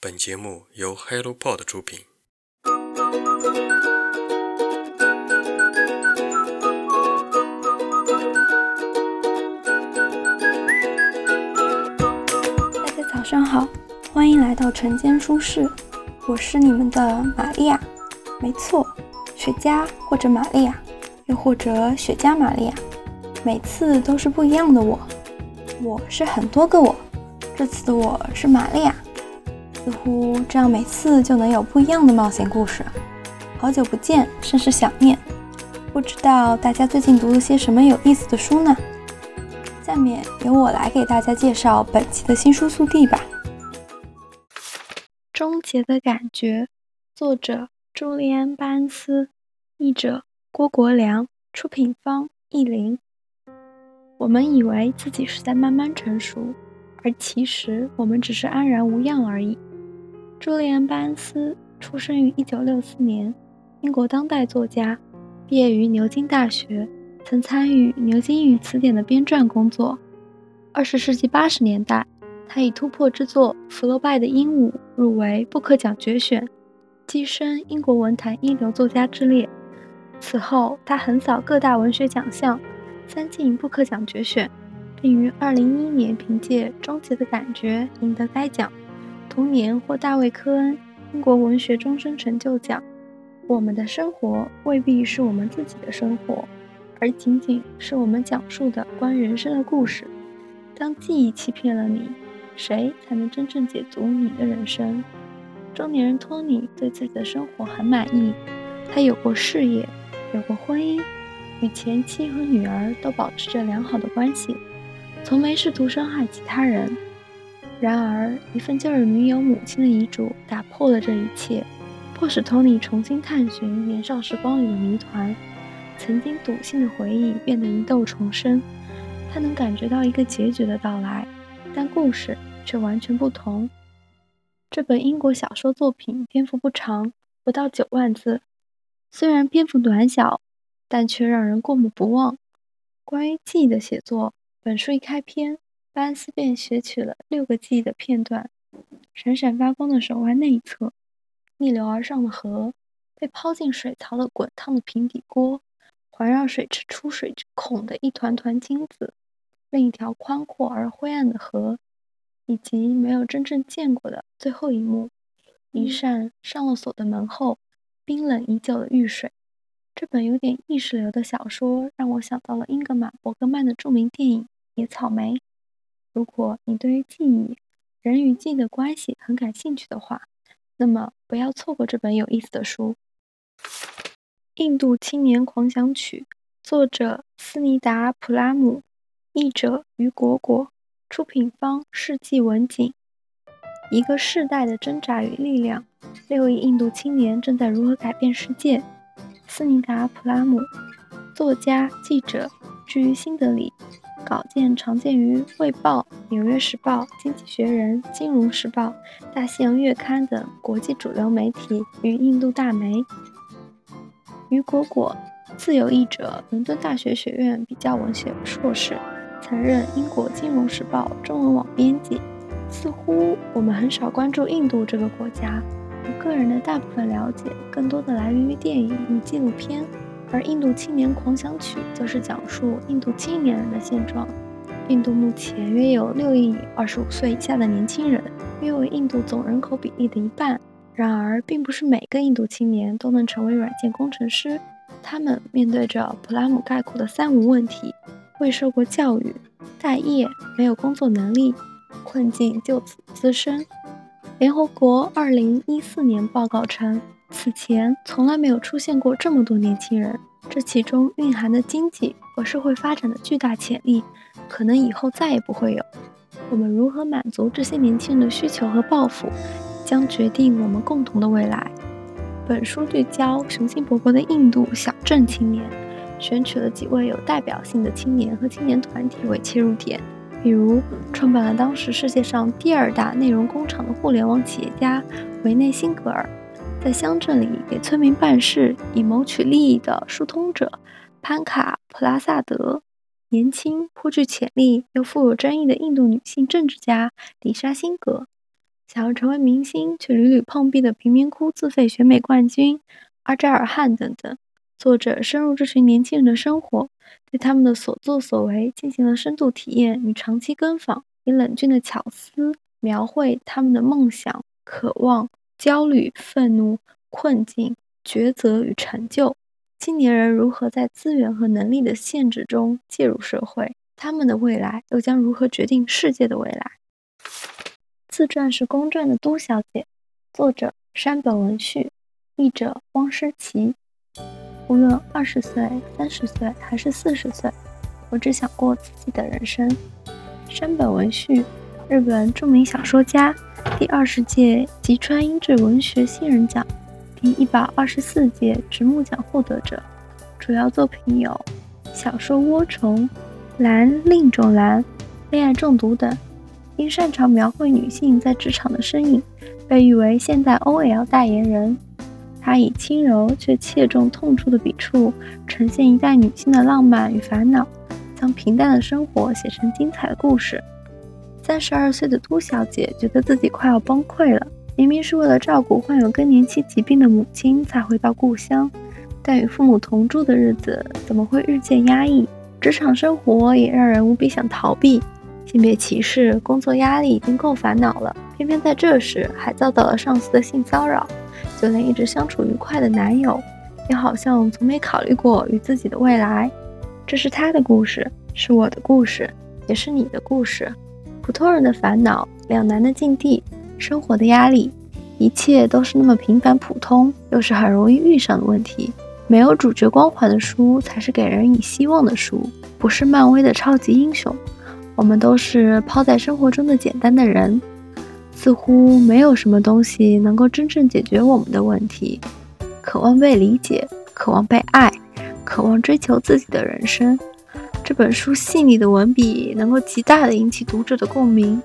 本节目由 HelloPod 出品。大家早上好，欢迎来到晨间书室，我是你们的玛利亚。没错，雪茄或者玛利亚，又或者雪茄玛利亚，每次都是不一样的我。我是很多个我，这次的我是玛利亚。似乎这样每次就能有不一样的冒险故事。好久不见，甚是想念。不知道大家最近读了些什么有意思的书呢？下面由我来给大家介绍本期的新书速递吧。《终结的感觉》，作者朱利安·巴恩斯，译者郭国良，出品方译林。我们以为自己是在慢慢成熟，而其实我们只是安然无恙而已。朱利安·巴恩斯出生于1964年，英国当代作家，毕业于牛津大学，曾参与牛津英语词典的编撰工作。20世纪80年代，他以突破之作《福楼拜的鹦鹉》入围布克奖决选，跻身英国文坛一流作家之列。此后，他横扫各大文学奖项，三进布克奖决选，并于2011年凭借《终结的感觉》赢得该奖。童年获大卫·科恩英国文学终身成就奖。我们的生活未必是我们自己的生活，而仅仅是我们讲述的关于人生的故事。当记忆欺骗了你，谁才能真正解读你的人生？中年人托尼对自己的生活很满意，他有过事业，有过婚姻，与前妻和女儿都保持着良好的关系，从没试图伤害其他人。然而，一份旧日女友母亲的遗嘱打破了这一切，迫使托尼重新探寻年少时光里的谜团。曾经笃信的回忆变得疑窦重生。他能感觉到一个结局的到来，但故事却完全不同。这本英国小说作品篇幅不长，不到九万字，虽然篇幅短小，但却让人过目不忘。关于记忆的写作，本书一开篇。巴恩斯便写取了六个记忆的片段：闪闪发光的手腕内侧，逆流而上的河，被抛进水槽的滚烫的平底锅，环绕水池出水孔的一团团金子，另一条宽阔而灰暗的河，以及没有真正见过的最后一幕：一扇上了锁的门后，冰冷已久的浴水。这本有点意识流的小说让我想到了英格玛·伯格曼的著名电影《野草莓》。如果你对于记忆、人与记忆的关系很感兴趣的话，那么不要错过这本有意思的书。《印度青年狂想曲》，作者斯尼达·普拉姆，译者于果果，出品方世纪文景。一个世代的挣扎与力量，六亿印度青年正在如何改变世界？斯尼达·普拉姆，作家、记者，居于新德里。稿件常见于《卫报》《纽约时报》《经济学人》《金融时报》《大西洋月刊》等国际主流媒体与印度大媒。于果果，自由译者，伦敦大学学院比较文学硕士，曾任英国《金融时报》中文网编辑。似乎我们很少关注印度这个国家，我个人的大部分了解更多的来源于电影与纪录片。而《印度青年狂想曲》则是讲述印度青年人的现状。印度目前约有六亿二十五岁以下的年轻人，约为印度总人口比例的一半。然而，并不是每个印度青年都能成为软件工程师。他们面对着普拉姆概括的“三无”问题：未受过教育、待业、没有工作能力，困境就此滋生。联合国二零一四年报告称。此前从来没有出现过这么多年轻人，这其中蕴含的经济和社会发展的巨大潜力，可能以后再也不会有。我们如何满足这些年轻人的需求和抱负，将决定我们共同的未来。本书聚焦雄心勃勃的印度小镇青年，选取了几位有代表性的青年和青年团体为切入点，比如创办了当时世界上第二大内容工厂的互联网企业家维内辛格尔。在乡镇里给村民办事以谋取利益的疏通者潘卡普拉萨德，年轻颇具潜力又富有争议的印度女性政治家迪莎辛格，想要成为明星却屡屡碰壁的贫民窟自费选美冠军阿扎尔汗等等。作者深入这群年轻人的生活，对他们的所作所为进行了深度体验与长期跟访，以冷峻的巧思描绘他们的梦想、渴望、焦虑、愤怒、困境、抉择与成就。青年人如何在资源和能力的限制中介入社会？他们的未来又将如何决定世界的未来？自传是公传的都小姐，作者山本文绪，译者汪诗琪。无论二十岁、三十岁还是四十岁，我只想过自己的人生。山本文绪，日本著名小说家，第二十届吉川英治文学新人奖第一百二十四届直木奖获得者。主要作品有小说《涡虫》、《蓝另一种蓝》、《恋爱中毒》等。因擅长描绘女性在职场的身影，被誉为现代 OL 代言人。他以轻柔却切中痛处的笔触，呈现一代女性的浪漫与烦恼，将平淡的生活写成精彩的故事。三十二岁的都小姐觉得自己快要崩溃了，明明是为了照顾患有更年期疾病的母亲才回到故乡，但与父母同住的日子怎么会日渐压抑？职场生活也让人无比想逃避，性别歧视、工作压力已经够烦恼了，偏偏在这时还遭到了上司的性骚扰。就连一直相处愉快的男友，也好像从没考虑过与自己的未来。这是他的故事，是我的故事，也是你的故事。普通人的烦恼，两难的境地，生活的压力，一切都是那么平凡普通，又是很容易遇上的问题。没有主角光环的书，才是给人以希望的书，不是漫威的超级英雄。我们都是抛在生活中的简单的人。似乎没有什么东西能够真正解决我们的问题。渴望被理解，渴望被爱，渴望追求自己的人生。这本书细腻的文笔能够极大的引起读者的共鸣。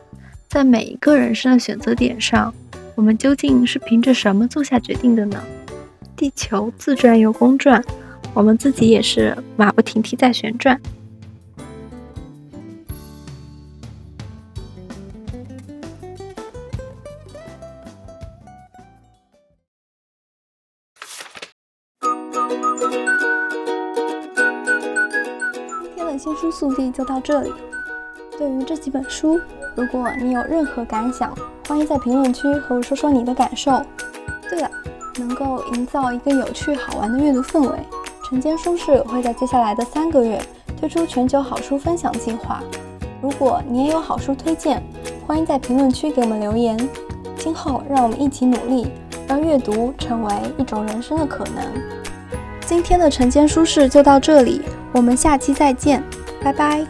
在每一个人生的选择点上，我们究竟是凭着什么做下决定的呢？地球自转又公转，我们自己也是马不停蹄在旋转。新书速递就到这里。对于这几本书，如果你有任何感想，欢迎在评论区和我说说你的感受。对了，能够营造一个有趣好玩的阅读氛围，晨间书市会在接下来的三个月推出全球好书分享计划。如果你也有好书推荐，欢迎在评论区给我们留言。今后让我们一起努力，让阅读成为一种人生的可能。今天的晨间书市就到这里。我们下期再见，拜拜。